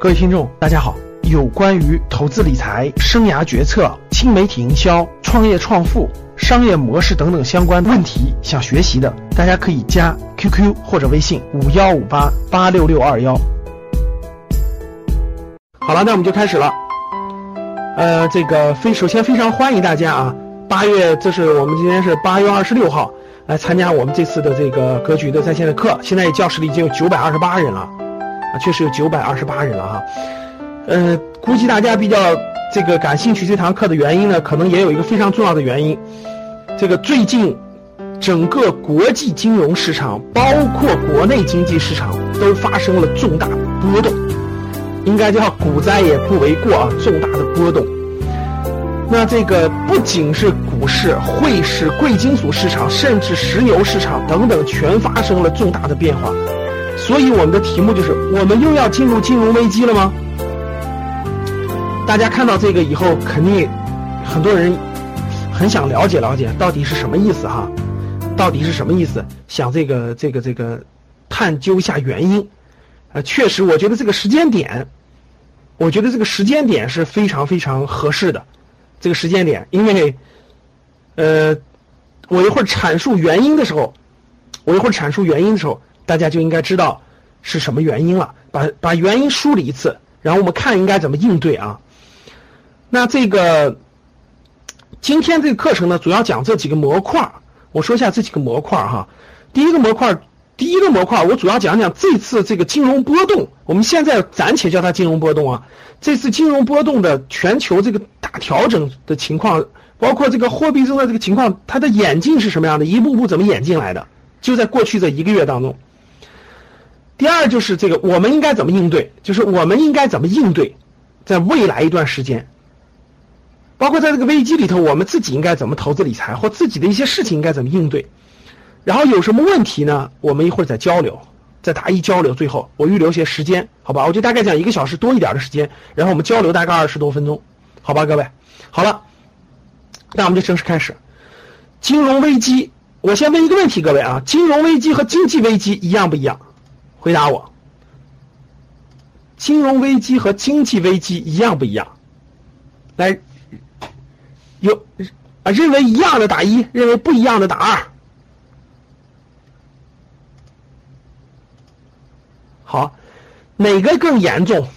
各位听众，大家好。有关于投资理财、生涯决策、新媒体营销、创业创富、商业模式等等相关问题，想学习的，大家可以加 QQ 或者微信五幺五八八六六二幺。好了，那我们就开始了。呃，这个非首先非常欢迎大家啊，八月这是我们今天是八月二十六号来参加我们这次的这个格局的在线的课。现在教室里已经有九百二十八人了，啊，确实有九百二十八人了哈。呃，估计大家比较这个感兴趣这堂课的原因呢，可能也有一个非常重要的原因。这个最近整个国际金融市场，包括国内经济市场，都发生了重大波动，应该叫股灾也不为过啊，重大的波动。那这个不仅是股市、汇市、贵金属市场，甚至石油市场等等，全发生了重大的变化。所以我们的题目就是：我们又要进入金融危机了吗？大家看到这个以后，肯定很多人很想了解了解到底是什么意思哈，到底是什么意思？想这个这个这个探究一下原因。呃，确实，我觉得这个时间点，我觉得这个时间点是非常非常合适的。这个时间点，因为呃，我一会儿阐述原因的时候，我一会儿阐述原因的时候，大家就应该知道是什么原因了。把把原因梳理一次，然后我们看应该怎么应对啊。那这个今天这个课程呢，主要讲这几个模块我说一下这几个模块哈。第一个模块，第一个模块，我主要讲讲这次这个金融波动。我们现在暂且叫它金融波动啊。这次金融波动的全球这个大调整的情况，包括这个货币政策这个情况，它的演进是什么样的？一步步怎么演进来的？就在过去这一个月当中。第二就是这个我们应该怎么应对？就是我们应该怎么应对，在未来一段时间。包括在这个危机里头，我们自己应该怎么投资理财，或自己的一些事情应该怎么应对，然后有什么问题呢？我们一会儿再交流，再答疑交流。最后我预留些时间，好吧？我就大概讲一个小时多一点的时间，然后我们交流大概二十多分钟，好吧，各位？好了，那我们就正式开始。金融危机，我先问一个问题，各位啊，金融危机和经济危机一样不一样？回答我。金融危机和经济危机一样不一样？来。有啊，认为一样的打一，认为不一样的打二。好，哪个更严重？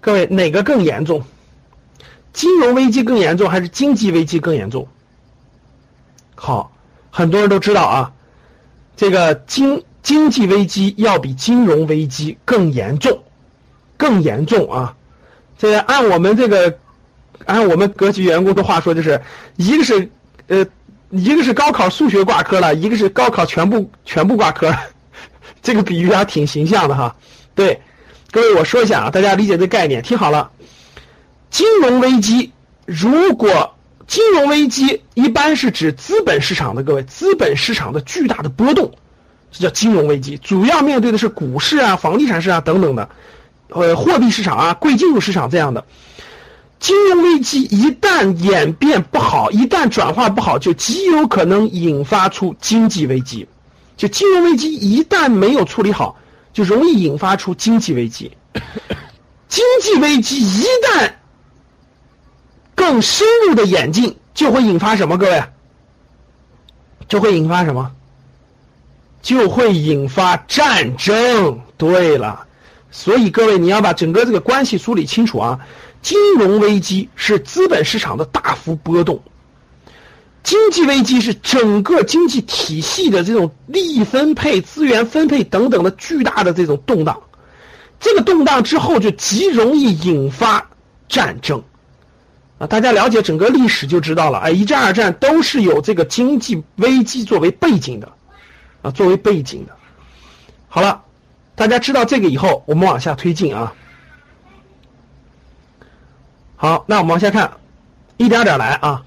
各位，哪个更严重？金融危机更严重还是经济危机更严重？好，很多人都知道啊，这个经经济危机要比金融危机更严重，更严重啊！这按我们这个。按我们格局员工的话说，就是一个是呃，一个是高考数学挂科了，一个是高考全部全部挂科，这个比喻还挺形象的哈。对，各位我说一下啊，大家理解这概念，听好了。金融危机，如果金融危机一般是指资本市场的各位，资本市场的巨大的波动，这叫金融危机，主要面对的是股市啊、房地产市场等等的，呃，货币市场啊、贵金属市场这样的。金融危机一旦演变不好，一旦转化不好，就极有可能引发出经济危机。就金融危机一旦没有处理好，就容易引发出经济危机。经济危机一旦更深入的演进，就会引发什么？各位，就会引发什么？就会引发战争。对了，所以各位你要把整个这个关系梳理清楚啊。金融危机是资本市场的大幅波动，经济危机是整个经济体系的这种利益分配、资源分配等等的巨大的这种动荡。这个动荡之后就极容易引发战争啊！大家了解整个历史就知道了，哎，一战、二战都是有这个经济危机作为背景的啊，作为背景的。好了，大家知道这个以后，我们往下推进啊。好，那我们往下看，一点点来啊。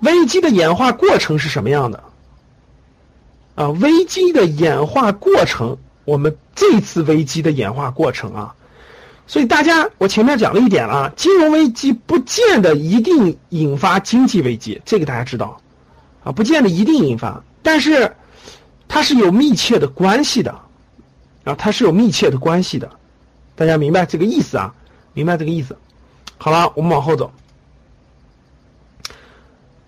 危机的演化过程是什么样的？啊，危机的演化过程，我们这次危机的演化过程啊，所以大家，我前面讲了一点啊，金融危机不见得一定引发经济危机，这个大家知道啊，不见得一定引发，但是它是有密切的关系的啊，它是有密切的关系的。大家明白这个意思啊？明白这个意思？好了，我们往后走。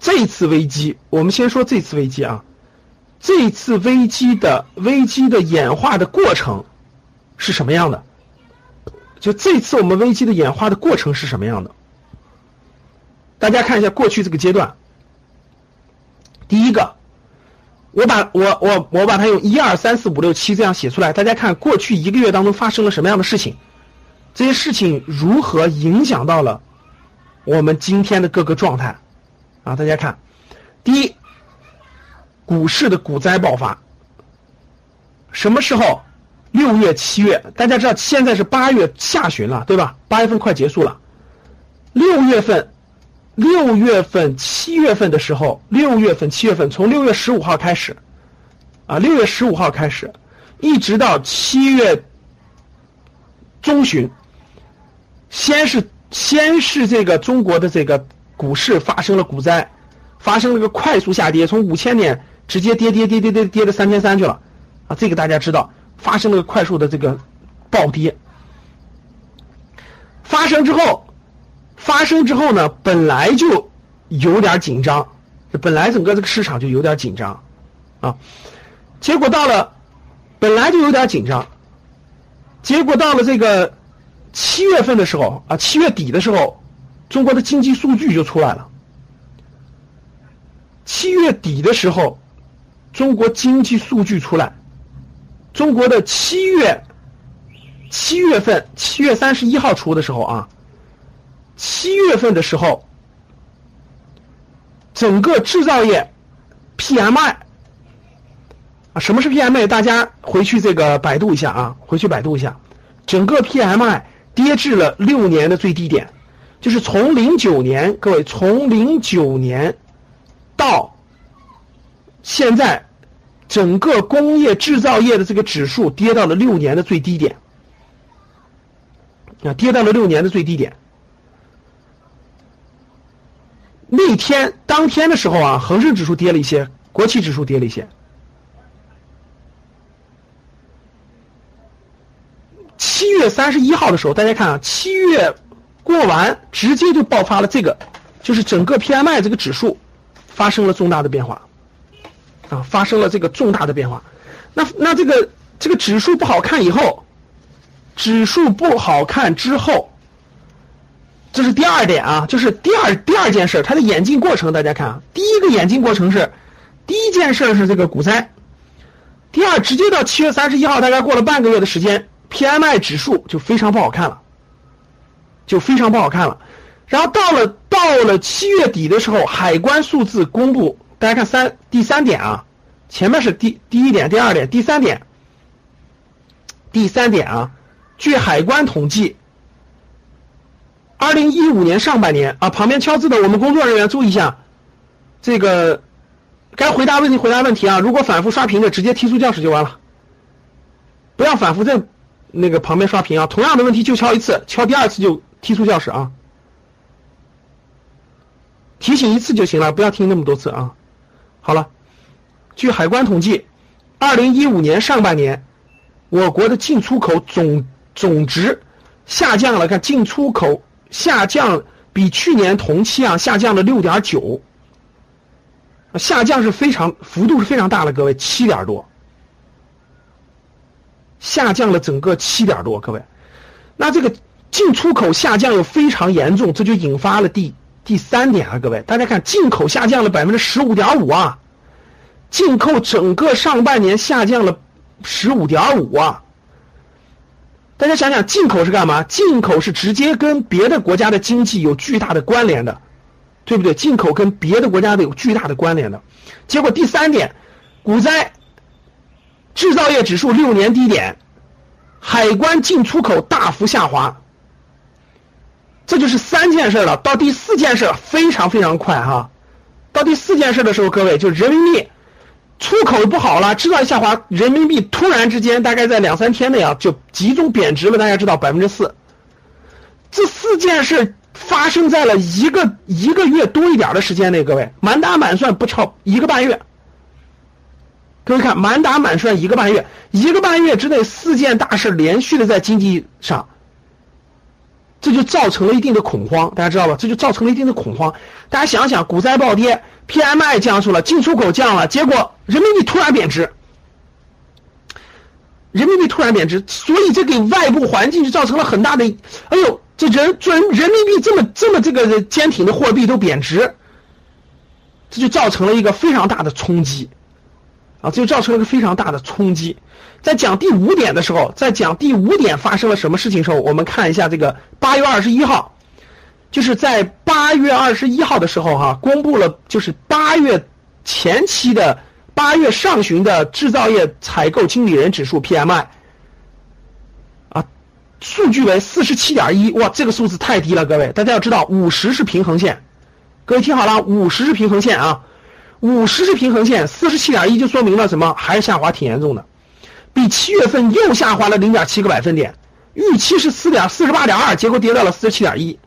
这次危机，我们先说这次危机啊。这次危机的危机的演化的过程是什么样的？就这次我们危机的演化的过程是什么样的？大家看一下过去这个阶段。第一个，我把我我我把它用一二三四五六七这样写出来，大家看过去一个月当中发生了什么样的事情，这些事情如何影响到了我们今天的各个状态啊？大家看，第一，股市的股灾爆发，什么时候？六月、七月，大家知道现在是八月下旬了，对吧？八月份快结束了，六月份。六月份、七月份的时候，六月份、七月份，从六月十五号开始，啊，六月十五号开始，一直到七月中旬，先是先是这个中国的这个股市发生了股灾，发生了个快速下跌，从五千点直接跌跌跌跌跌跌到三千三去了，啊，这个大家知道，发生了个快速的这个暴跌，发生之后。发生之后呢，本来就有点紧张，本来整个这个市场就有点紧张，啊，结果到了本来就有点紧张，结果到了这个七月份的时候啊，七月底的时候，中国的经济数据就出来了。七月底的时候，中国经济数据出来，中国的七月七月份七月三十一号出的时候啊。七月份的时候，整个制造业 PMI 啊，什么是 PMI？大家回去这个百度一下啊，回去百度一下，整个 PMI 跌至了六年的最低点，就是从零九年，各位从零九年到现在，整个工业制造业的这个指数跌到了六年的最低点啊，跌到了六年的最低点。那天当天的时候啊，恒生指数跌了一些，国企指数跌了一些。七月三十一号的时候，大家看啊，七月过完直接就爆发了这个，就是整个 PMI 这个指数发生了重大的变化，啊，发生了这个重大的变化。那那这个这个指数不好看以后，指数不好看之后。这是第二点啊，就是第二第二件事，它的演进过程，大家看啊，第一个演进过程是，第一件事是这个股灾，第二直接到七月三十一号，大概过了半个月的时间，PMI 指数就非常不好看了，就非常不好看了，然后到了到了七月底的时候，海关数字公布，大家看三第三点啊，前面是第第一点，第二点，第三点，第三点啊，据海关统计。二零一五年上半年啊，旁边敲字的我们工作人员注意一下，这个该回答问题回答问题啊，如果反复刷屏的直接踢出教室就完了，不要反复在那个旁边刷屏啊，同样的问题就敲一次，敲第二次就踢出教室啊，提醒一次就行了，不要听那么多次啊。好了，据海关统计，二零一五年上半年，我国的进出口总总值下降了，看进出口。下降比去年同期啊下降了六点九，下降是非常幅度是非常大的，各位七点多，下降了整个七点多，各位，那这个进出口下降又非常严重，这就引发了第第三点啊，各位，大家看进口下降了百分之十五点五啊，进口整个上半年下降了十五点五啊。大家想想，进口是干嘛？进口是直接跟别的国家的经济有巨大的关联的，对不对？进口跟别的国家的有巨大的关联的。结果第三点，股灾，制造业指数六年低点，海关进出口大幅下滑，这就是三件事了。到第四件事非常非常快哈，到第四件事的时候，各位就人民币。出口不好了，制造业下滑，人民币突然之间大概在两三天内啊就集中贬值了。大家知道百分之四，这四件事发生在了一个一个月多一点的时间内，各位满打满算不超一个半月。各位看，满打满算一个半月，一个半月之内四件大事连续的在经济上这就造成了一定的恐慌，大家知道吧？这就造成了一定的恐慌。大家想想，股灾暴跌，PMI 降速了，进出口降了，结果人民币突然贬值，人民币突然贬值，所以这给外部环境就造成了很大的，哎呦，这人人人民币这么这么这个坚挺的货币都贬值，这就造成了一个非常大的冲击，啊，这就造成了一个非常大的冲击。在讲第五点的时候，在讲第五点发生了什么事情的时候，我们看一下这个八月二十一号，就是在八月二十一号的时候哈，公布了就是八月前期的八月上旬的制造业采购经理人指数 PMI，啊，数据为四十七点一，哇，这个数字太低了，各位，大家要知道五十是平衡线，各位听好了，五十是平衡线啊，五十是平衡线，四十七点一就说明了什么？还是下滑挺严重的。比七月份又下滑了零点七个百分点，预期是四点四十八点二，结果跌到了四十七点一，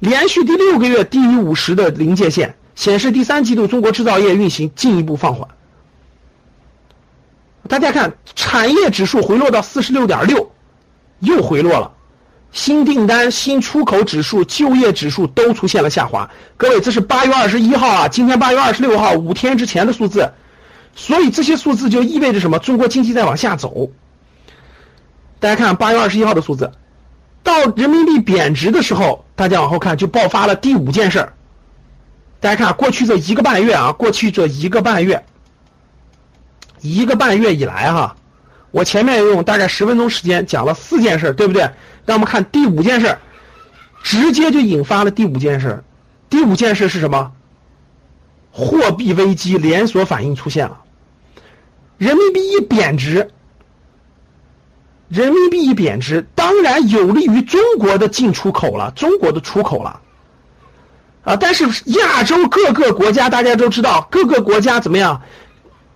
连续第六个月低于五十的临界线，显示第三季度中国制造业运行进一步放缓。大家看，产业指数回落到四十六点六，又回落了，新订单、新出口指数、就业指数都出现了下滑。各位，这是八月二十一号啊，今天八月二十六号，五天之前的数字。所以这些数字就意味着什么？中国经济在往下走。大家看八月二十一号的数字，到人民币贬值的时候，大家往后看就爆发了第五件事儿。大家看过去这一个半月啊，过去这一个半月，一个半月以来哈，我前面用大概十分钟时间讲了四件事，对不对？让我们看第五件事，直接就引发了第五件事。第五件事是什么？货币危机连锁反应出现了，人民币一贬值，人民币一贬值，当然有利于中国的进出口了，中国的出口了，啊，但是亚洲各个国家大家都知道，各个国家怎么样，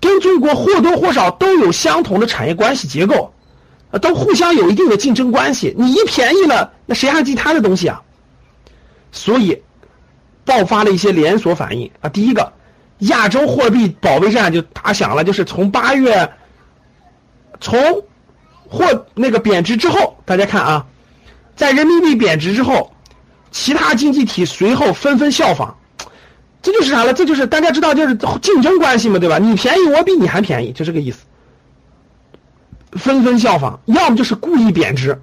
跟中国或多或少都有相同的产业关系结构，啊，都互相有一定的竞争关系，你一便宜了，那谁还进他的东西啊？所以。爆发了一些连锁反应啊！第一个，亚洲货币保卫战就打响了，就是从八月，从或那个贬值之后，大家看啊，在人民币贬值之后，其他经济体随后纷纷效仿，这就是啥呢？这就是大家知道，就是竞争关系嘛，对吧？你便宜，我比你还便宜，就这个意思。纷纷效仿，要么就是故意贬值，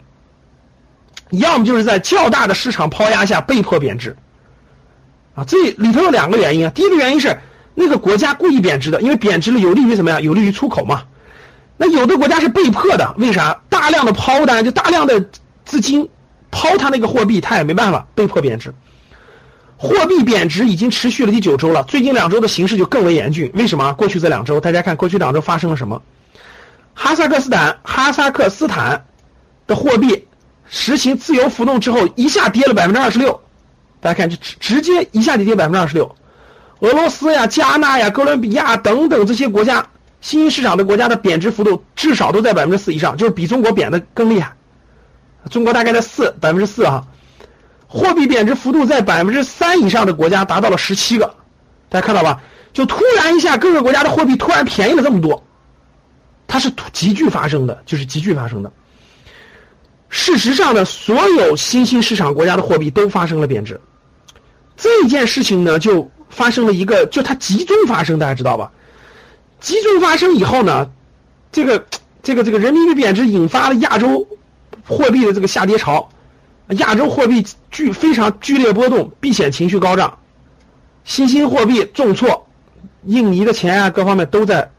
要么就是在较大的市场抛压下被迫贬值。啊，这里头有两个原因啊。第一个原因是那个国家故意贬值的，因为贬值了有利于什么呀？有利于出口嘛。那有的国家是被迫的，为啥？大量的抛单，就大量的资金抛他那个货币，他也没办法，被迫贬值。货币贬值已经持续了第九周了，最近两周的形势就更为严峻。为什么？过去这两周，大家看过去两周发生了什么？哈萨克斯坦，哈萨克斯坦的货币实行自由浮动之后，一下跌了百分之二十六。大家看，就直直接一下就跌百分之二十六。俄罗斯呀、加纳呀、哥伦比亚等等这些国家，新兴市场的国家的贬值幅度至少都在百分之四以上，就是比中国贬的更厉害。中国大概在四百分之四哈，货币贬值幅度在百分之三以上的国家达到了十七个。大家看到吧？就突然一下，各个国家的货币突然便宜了这么多，它是急剧发生的，就是急剧发生的。事实上呢，所有新兴市场国家的货币都发生了贬值。这件事情呢，就发生了一个，就它集中发生，大家知道吧？集中发生以后呢，这个这个这个人民币贬值引发了亚洲货币的这个下跌潮，亚洲货币剧非常剧烈波动，避险情绪高涨，新兴货币重挫，印尼的钱啊，各方面都在。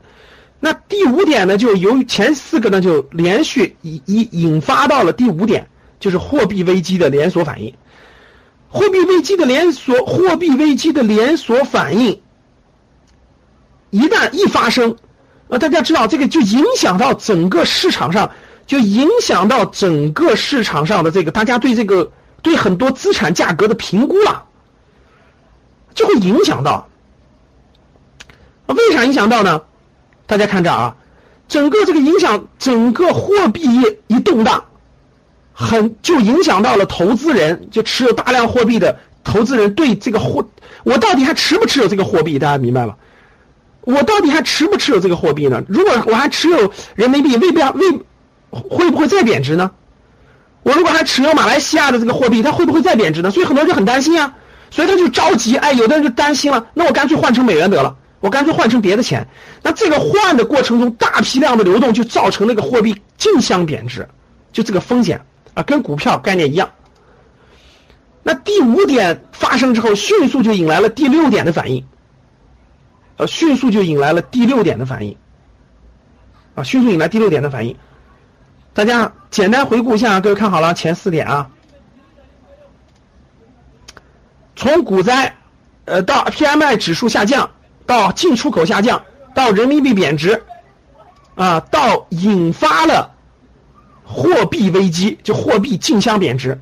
那第五点呢，就由于前四个呢，就连续引引引发到了第五点，就是货币危机的连锁反应。货币危机的连锁，货币危机的连锁反应，一旦一发生，呃，大家知道这个就影响到整个市场上，就影响到整个市场上的这个大家对这个对很多资产价格的评估了，就会影响到。为啥影响到呢？大家看这啊，整个这个影响，整个货币业一动荡。很就影响到了投资人，就持有大量货币的投资人对这个货，我到底还持不持有这个货币？大家明白吗？我到底还持不持有这个货币呢？如果我还持有人民币，未必未会不会再贬值呢？我如果还持有马来西亚的这个货币，它会不会再贬值呢？所以很多人就很担心啊，所以他就着急。哎，有的人就担心了，那我干脆换成美元得了，我干脆换成别的钱。那这个换的过程中，大批量的流动就造成那个货币竞相贬值，就这个风险啊，跟股票概念一样。那第五点发生之后，迅速就引来了第六点的反应，迅速就引来了第六点的反应，啊，迅速引来第六点的反应。大家简单回顾一下，各位看好了前四点啊，从股灾，呃，到 PMI 指数下降，到进出口下降，到人民币贬值，啊，到引发了货币危机，就货币竞相贬值，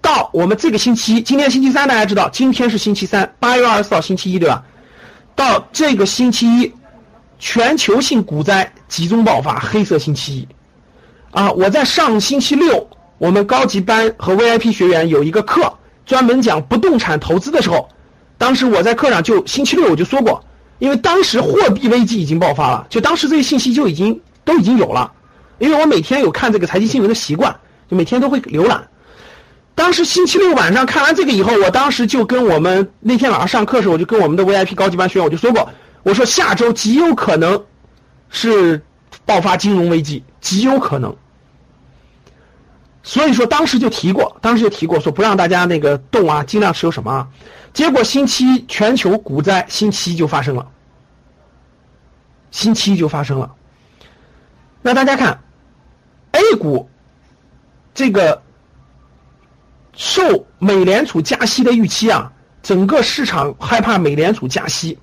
到我们这个星期，今天星期三，大家知道，今天是星期三，八月二十四号星期一，对吧？到这个星期一，全球性股灾集中爆发，黑色星期一。啊，我在上星期六，我们高级班和 VIP 学员有一个课，专门讲不动产投资的时候，当时我在课上就星期六我就说过，因为当时货币危机已经爆发了，就当时这些信息就已经都已经有了，因为我每天有看这个财经新闻的习惯，就每天都会浏览。当时星期六晚上看完这个以后，我当时就跟我们那天晚上上课的时候，我就跟我们的 VIP 高级班学员我就说过，我说下周极有可能是爆发金融危机，极有可能。所以说当时就提过，当时就提过说不让大家那个动啊，尽量持有什么啊？结果星期一全球股灾，星期一就发生了，星期一就发生了。那大家看，A 股这个受美联储加息的预期啊，整个市场害怕美联储加息，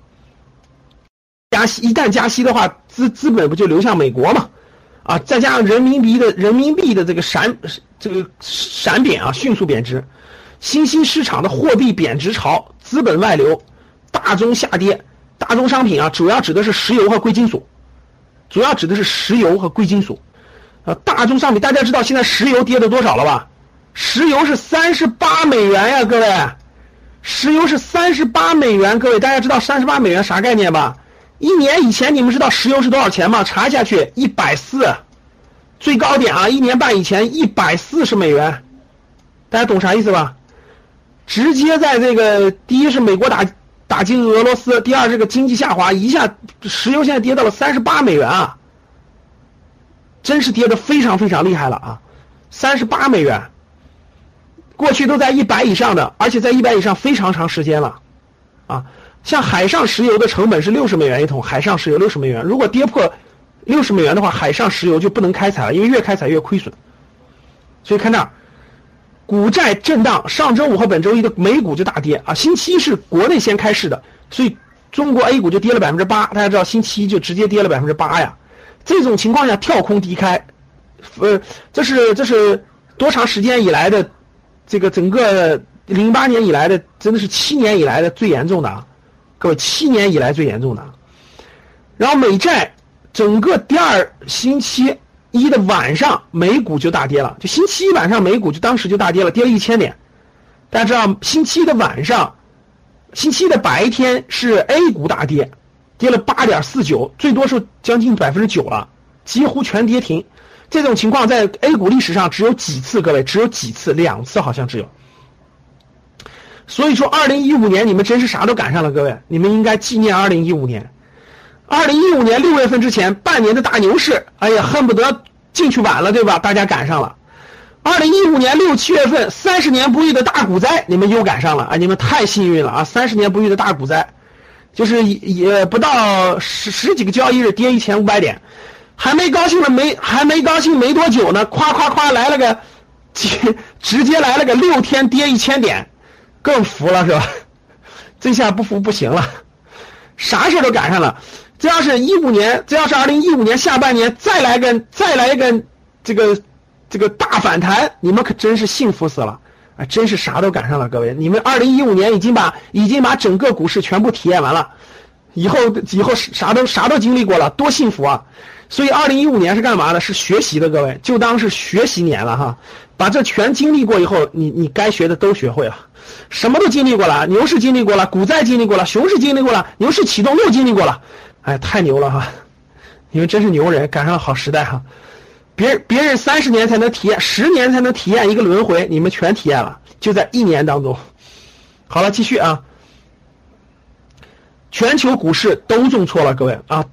加息一旦加息的话，资资本不就流向美国嘛？啊，再加上人民币的人民币的这个闪这个闪贬啊，迅速贬值，新兴市场的货币贬值潮，资本外流，大宗下跌，大宗商品啊，主要指的是石油和贵金属，主要指的是石油和贵金属，啊，大宗商品大家知道现在石油跌了多少了吧？石油是三十八美元呀，各位，石油是三十八美元，各位大家知道三十八美元啥概念吧？一年以前，你们知道石油是多少钱吗？查下去，一百四，最高点啊！一年半以前，一百四十美元，大家懂啥意思吧？直接在这个，第一是美国打打击俄罗斯，第二这个经济下滑，一下石油现在跌到了三十八美元啊，真是跌的非常非常厉害了啊！三十八美元，过去都在一百以上的，而且在一百以上非常长时间了，啊。像海上石油的成本是六十美元一桶，海上石油六十美元，如果跌破六十美元的话，海上石油就不能开采了，因为越开采越亏损。所以看那儿，股债震荡，上周五和本周一的美股就大跌啊。星期一是国内先开市的，所以中国 A 股就跌了百分之八。大家知道星期一就直接跌了百分之八呀。这种情况下跳空低开，呃，这是这是多长时间以来的这个整个零八年以来的，真的是七年以来的最严重的啊。各位，七年以来最严重的，然后美债整个第二星期一的晚上，美股就大跌了。就星期一晚上，美股就当时就大跌了，跌了一千点。大家知道，星期一的晚上，星期一的白天是 A 股大跌，跌了八点四九，最多是将近百分之九了，几乎全跌停。这种情况在 A 股历史上只有几次，各位只有几次，两次好像只有。所以说，二零一五年你们真是啥都赶上了，各位，你们应该纪念二零一五年。二零一五年六月份之前半年的大牛市，哎呀，恨不得进去晚了，对吧？大家赶上了。二零一五年六七月份三十年不遇的大股灾，你们又赶上了啊！你们太幸运了啊！三十年不遇的大股灾，就是也不到十十几个交易日跌一千五百点，还没高兴了没还没高兴没多久呢，夸夸夸来了个，直直接来了个六天跌一千点。更服了是吧？这下不服不行了，啥事都赶上了。这要是一五年，这要是二零一五年下半年再来个再来一个这个这个大反弹，你们可真是幸福死了啊！真是啥都赶上了，各位，你们二零一五年已经把已经把整个股市全部体验完了，以后以后啥都啥都经历过了，多幸福啊！所以二零一五年是干嘛的？是学习的，各位就当是学习年了哈。把这全经历过以后，你你该学的都学会了。什么都经历过了，牛市经历过了，股灾经历过了，熊市经历过了，牛市启动又经历过了，哎，太牛了哈！你们真是牛人，赶上好时代哈！别别人三十年才能体验，十年才能体验一个轮回，你们全体验了，就在一年当中。好了，继续啊。全球股市都重挫了，各位啊，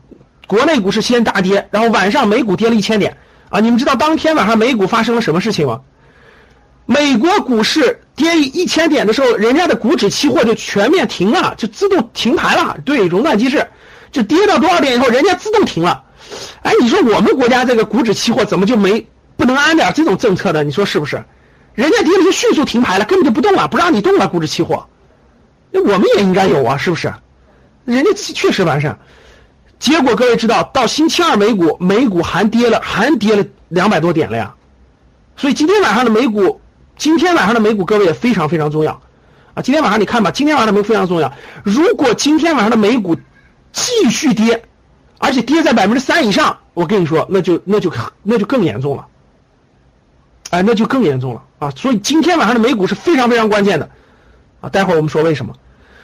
国内股市先大跌，然后晚上美股跌了一千点啊。你们知道当天晚上美股发生了什么事情吗？美国股市跌一千点的时候，人家的股指期货就全面停了，就自动停牌了。对，熔断机制，就跌到多少点以后，人家自动停了。哎，你说我们国家这个股指期货怎么就没不能安点这种政策呢？你说是不是？人家跌了就迅速停牌了，根本就不动了，不让你动了股指期货。那我们也应该有啊，是不是？人家确实完善，结果各位知道，到星期二美股，美股还跌了，还跌了两百多点了呀。所以今天晚上的美股，今天晚上的美股各位也非常非常重要啊。今天晚上你看吧，今天晚上的美股非常重要。如果今天晚上的美股继续跌，而且跌在百分之三以上，我跟你说，那就那就那就更严重了，哎，那就更严重了啊。所以今天晚上的美股是非常非常关键的啊。待会儿我们说为什么。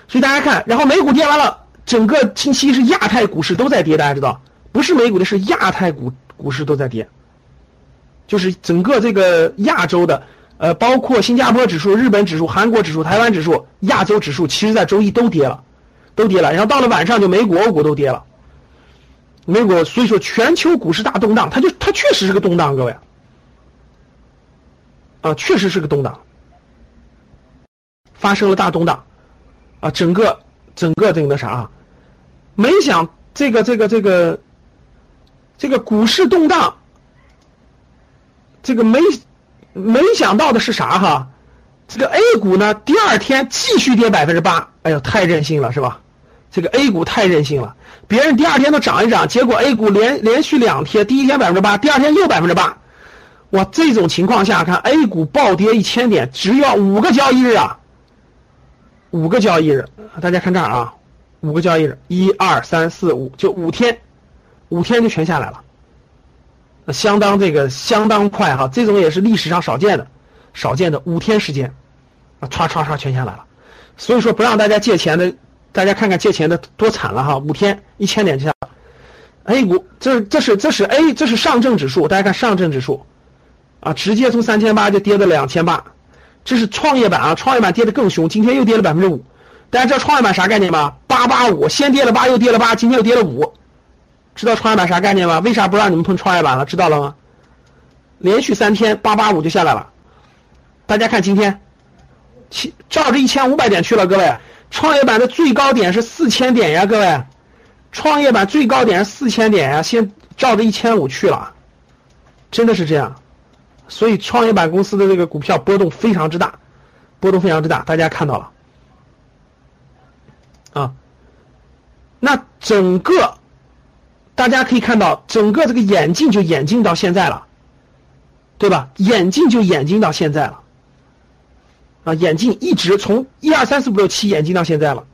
所以大家看，然后美股跌完了。整个星期是亚太股市都在跌，大家知道，不是美股的，是亚太股股市都在跌，就是整个这个亚洲的，呃，包括新加坡指数、日本指数、韩国指数、台湾指数、亚洲指数，其实在周一都跌了，都跌了。然后到了晚上，就美股、欧股都跌了，美股，所以说全球股市大动荡，它就它确实是个动荡，各位，啊，确实是个动荡，发生了大动荡，啊，整个。整个这个那啥，没想这个这个这个这个股市动荡，这个没没想到的是啥哈？这个 A 股呢，第二天继续跌百分之八，哎呦，太任性了是吧？这个 A 股太任性了，别人第二天都涨一涨，结果 A 股连连续两天，第一天百分之八，第二天又百分之八，哇！这种情况下看，A 股暴跌一千点，只要五个交易日啊。五个交易日，大家看这儿啊，五个交易日，一二三四五，就五天，五天就全下来了，相当这个相当快哈，这种也是历史上少见的，少见的五天时间，啊，唰唰唰全下来了，所以说不让大家借钱的，大家看看借钱的多惨了哈，五天一千点就下，A 股这这是这是 A 这是上证指数，大家看上证指数，啊，直接从三千八就跌到两千八。这是创业板啊，创业板跌得更凶，今天又跌了百分之五。大家知道创业板啥概念吗？八八五，先跌了八，又跌了八，今天又跌了五。知道创业板啥概念吗？为啥不让你们碰创业板了？知道了吗？连续三天八八五就下来了。大家看今天，七照着一千五百点去了，各位。创业板的最高点是四千点呀，各位。创业板最高点是四千点呀，先照着一千五去了，真的是这样。所以创业板公司的这个股票波动非常之大，波动非常之大，大家看到了啊。那整个大家可以看到，整个这个眼镜就眼镜到现在了，对吧？眼镜就眼镜到现在了啊，眼镜一直从一二三四五六七眼镜到现在了。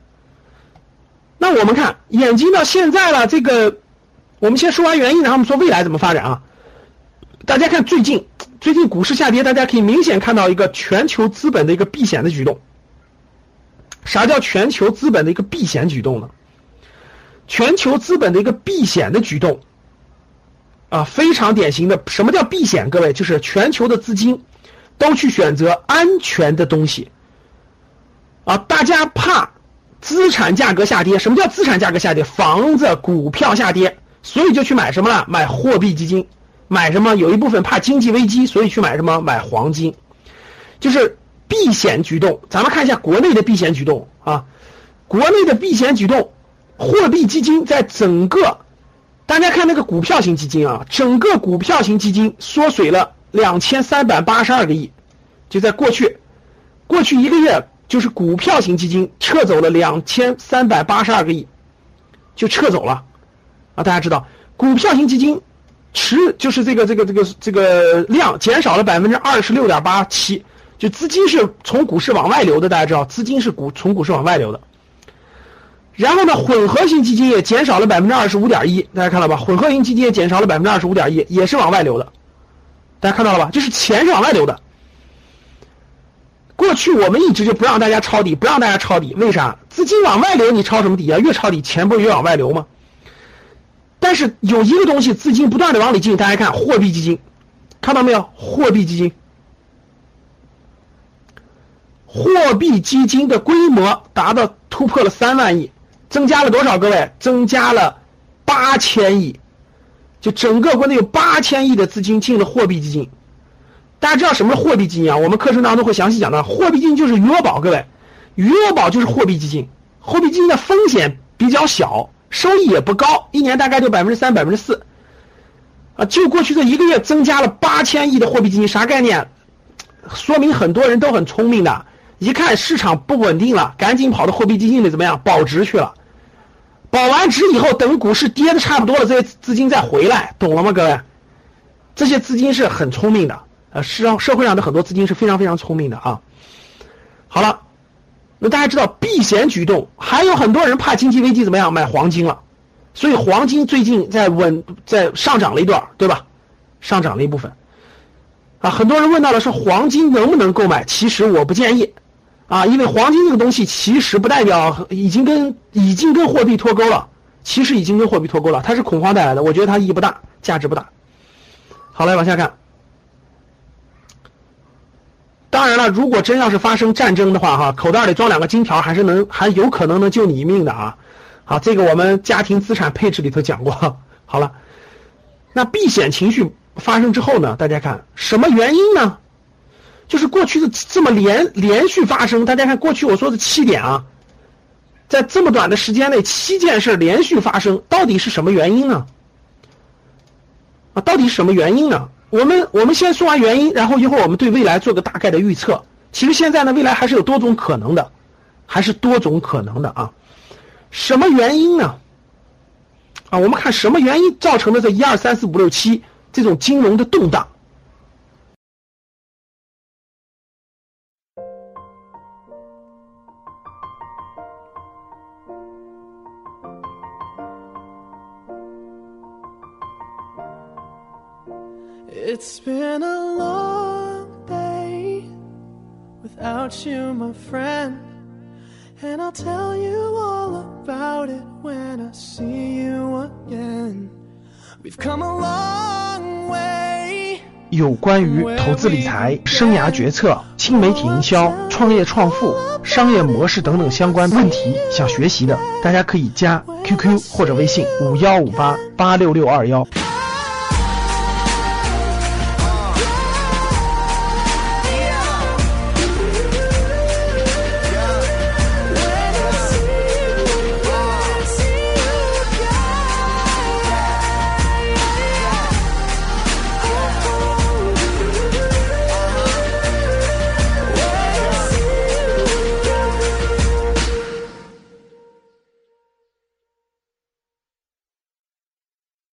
那我们看演进到现在了，这个我们先说完原因，然后我们说未来怎么发展啊？大家看最近。最近股市下跌，大家可以明显看到一个全球资本的一个避险的举动。啥叫全球资本的一个避险举动呢？全球资本的一个避险的举动，啊，非常典型的。什么叫避险？各位，就是全球的资金都去选择安全的东西。啊，大家怕资产价格下跌。什么叫资产价格下跌？房子、股票下跌，所以就去买什么了？买货币基金。买什么？有一部分怕经济危机，所以去买什么？买黄金，就是避险举动。咱们看一下国内的避险举动啊，国内的避险举动，货币基金在整个，大家看那个股票型基金啊，整个股票型基金缩水了两千三百八十二个亿，就在过去，过去一个月就是股票型基金撤走了两千三百八十二个亿，就撤走了啊！大家知道股票型基金。持就是这个这个这个这个量减少了百分之二十六点八七，就资金是从股市往外流的，大家知道，资金是股从股市往外流的。然后呢，混合型基金也减少了百分之二十五点一，大家看到吧？混合型基金也减少了百分之二十五点一，也是往外流的，大家看到了吧？就是钱是往外流的。过去我们一直就不让大家抄底，不让大家抄底，为啥？资金往外流，你抄什么底啊？越抄底，钱不是越往外流吗？但是有一个东西，资金不断的往里进，大家看货币基金，看到没有？货币基金，货币基金的规模达到突破了三万亿，增加了多少？各位，增加了八千亿，就整个国内有八千亿的资金进了货币基金。大家知道什么是货币基金啊？我们课程当中会详细讲到，货币基金就是余额宝，各位，余额宝就是货币基金。货币基金的风险比较小，收益也不高，一年大概就百分之三、百分之四。啊，就过去这一个月增加了八千亿的货币基金，啥概念？说明很多人都很聪明的，一看市场不稳定了，赶紧跑到货币基金里怎么样保值去了。保完值以后，等股市跌的差不多了，这些资金再回来，懂了吗，各位？这些资金是很聪明的。呃，是让社会上的很多资金是非常非常聪明的啊。好了，那大家知道避险举动，还有很多人怕经济危机怎么样买黄金了，所以黄金最近在稳在上涨了一段，对吧？上涨了一部分。啊，很多人问到了是黄金能不能购买？其实我不建议，啊，因为黄金这个东西其实不代表已经跟已经跟货币脱钩了，其实已经跟货币脱钩了，它是恐慌带来的，我觉得它意义不大，价值不大。好，来往下看。当然了，如果真要是发生战争的话，哈，口袋里装两个金条还是能，还有可能能救你一命的啊！好，这个我们家庭资产配置里头讲过。好了，那避险情绪发生之后呢？大家看什么原因呢？就是过去的这么连连续发生，大家看过去我说的七点啊，在这么短的时间内七件事连续发生，到底是什么原因呢？啊，到底是什么原因呢？我们我们先说完原因，然后一会儿我们对未来做个大概的预测。其实现在呢，未来还是有多种可能的，还是多种可能的啊。什么原因呢？啊，我们看什么原因造成的这一二三四五六七这种金融的动荡。It's been a long day without you, my friend. And I'll tell you all about it when I see you again. We've come a long way. 有关于投资理财、生涯决策、新媒体营销、创业创富、商业模式等等相关问题，想学习的，大家可以加 QQ 或者微信五幺五八八六六二幺。